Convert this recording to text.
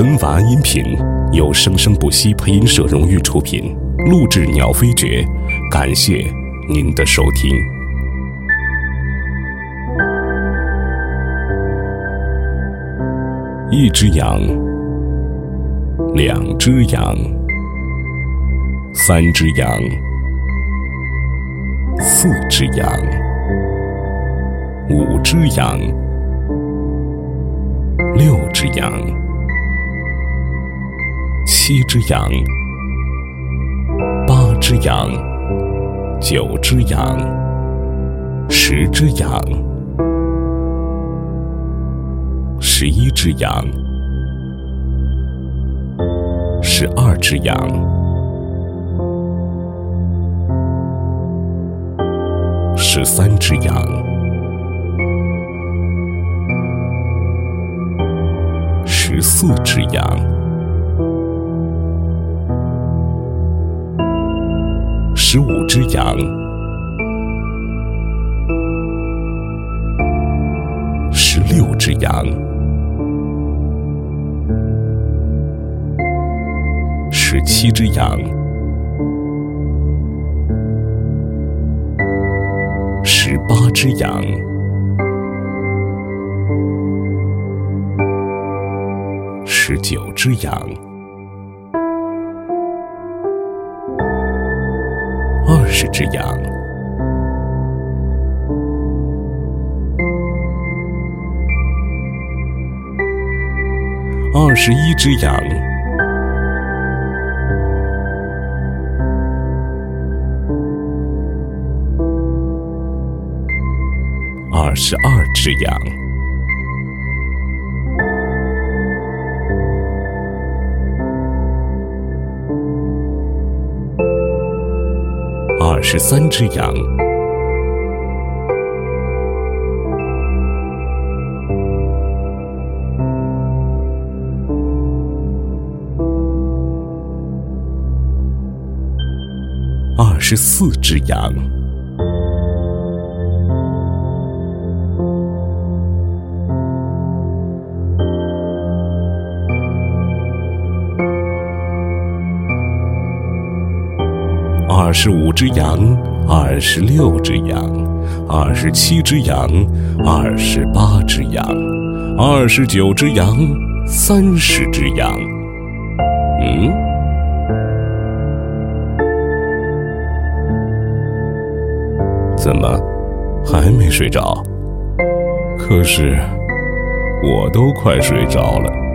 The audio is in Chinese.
本晚音频由生生不息配音社荣誉出品，录制鸟飞绝，感谢您的收听。一只羊，两只羊，三只羊，四只羊，五只羊，六只羊，七只羊，八只羊，九只羊，十只羊。十一只羊，十二只羊，十三只羊，十四只羊，十五只羊，十六只羊。十七只羊，十八只羊，十九只羊，二十只羊，二十一只羊。二十二只羊，二十三只羊，二十四只羊。二十五只羊，二十六只羊，二十七只羊，二十八只羊，二十九只羊，三十只羊。嗯？怎么还没睡着？可是我都快睡着了。